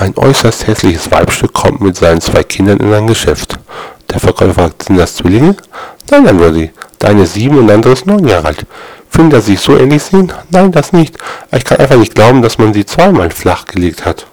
Ein äußerst hässliches Weibstück kommt mit seinen zwei Kindern in ein Geschäft. Der Verkäufer fragt, sind das Zwillinge? Nein, dann würde ich. Deine ist sieben und der andere ist neun Jahre alt. Finden, dass sie sich so ähnlich sehen? Nein, das nicht. Ich kann einfach nicht glauben, dass man sie zweimal flachgelegt hat.